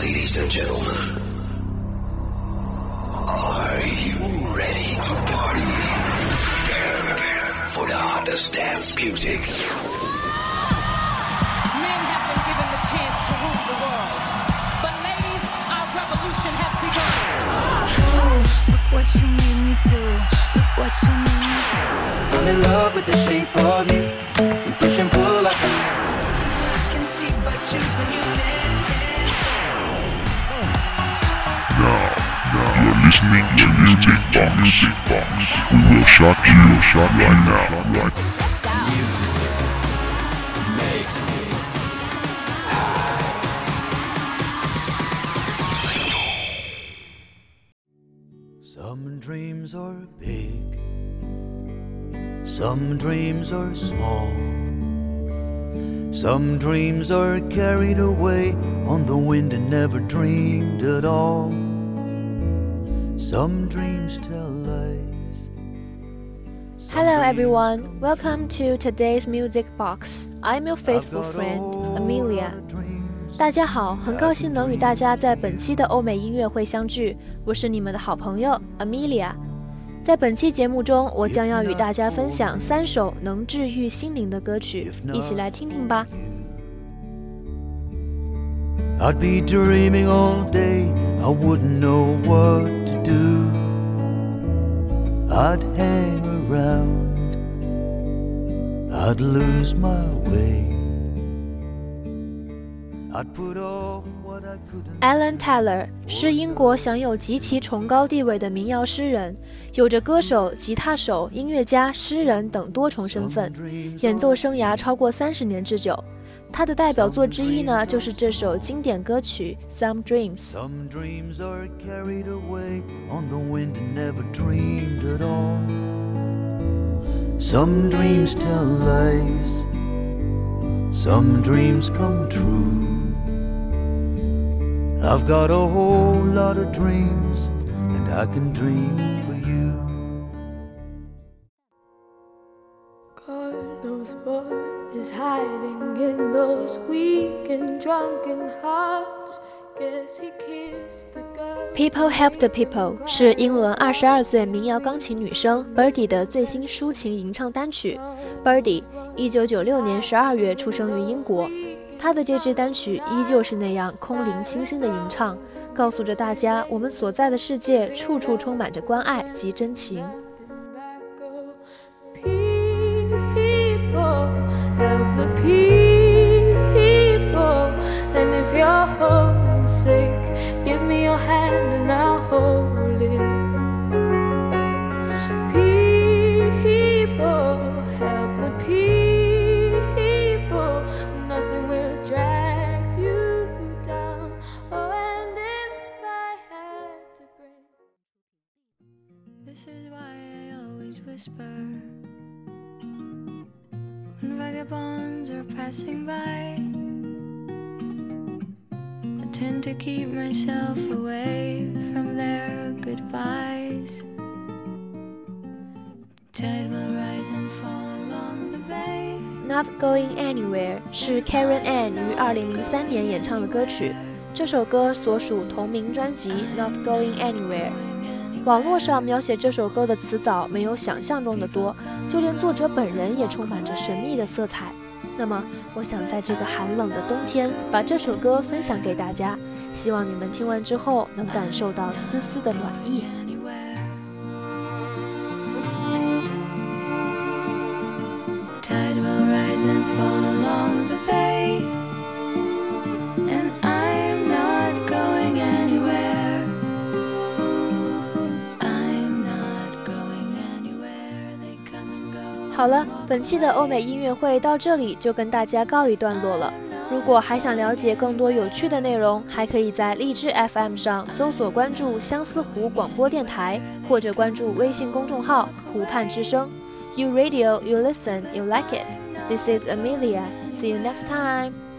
Ladies and gentlemen, are you ready to party? Prepare for the hottest dance music. Men have been given the chance to rule the world. But ladies, our revolution has begun. Oh, look what you made me do. Look what you made me do. I'm in love with the shape of you. Listening to Music Box. Music Box. We will shock you, shock right now. Right Some dreams are big, some dreams are small. Some dreams are carried away on the wind and never dreamed at all. Some dreams tell lies. Some Hello everyone, welcome to today's music box. I'm your faithful friend Amelia. 大家好，很高兴能与大家在本期的欧美音乐汇相聚，我是你们的好朋友 Amelia。在本期节目中，我将要与大家分享三首能治愈心灵的歌曲，一起来听听吧。I'd be dreaming all day. I wouldn't know what to do. I'd hang around, I'd lose my way. I'd put off what I couldn't. Alan Taylor 是英国享有极其崇高地位的民谣诗人，有着歌手、吉他手、音乐家、诗人等多重身份，演奏生涯超过三十年之久。他的代表作之一呢，就是这首经典歌曲《Some Dreams》。 Some dreams are carried away on the wind and never dreamed at all. Some dreams tell lies, some dreams come true. I've got a whole lot of dreams, and I can dream for you. God knows what Is hiding in those weak and drunken hearts. Guess he kissed the girl. People Help the People 是英伦二十二岁民谣钢琴女生 Birdy 的最新抒情吟唱单曲。Birdy 一九九六年十二月出生于英国，她的这支单曲依旧是那样空灵清新的吟唱，告诉着大家我们所在的世界处处充满着关爱及真情。whisper when vagabonds are passing by. I tend to keep myself away from their goodbyes. Tide will rise and fall along the bay. Not Going Anywhere 是 Keren Ann 于二零零三年演唱的歌曲。这首歌所属同名专辑《Not Going Anywhere》。网络上描写这首歌的词藻没有想象中的多，就连作者本人也充满着神秘的色彩。那么，我想在这个寒冷的冬天，把这首歌分享给大家，希望你们听完之后能感受到丝丝的暖意。Tide will rise and fall 好了，本期的欧美音乐会到这里就跟大家告一段落了。如果还想了解更多有趣的内容，还可以在荔枝 FM 上搜索关注相思湖广播电台，或者关注微信公众号“湖畔之声”。You radio, you listen, you like it. This is Amelia. See you next time.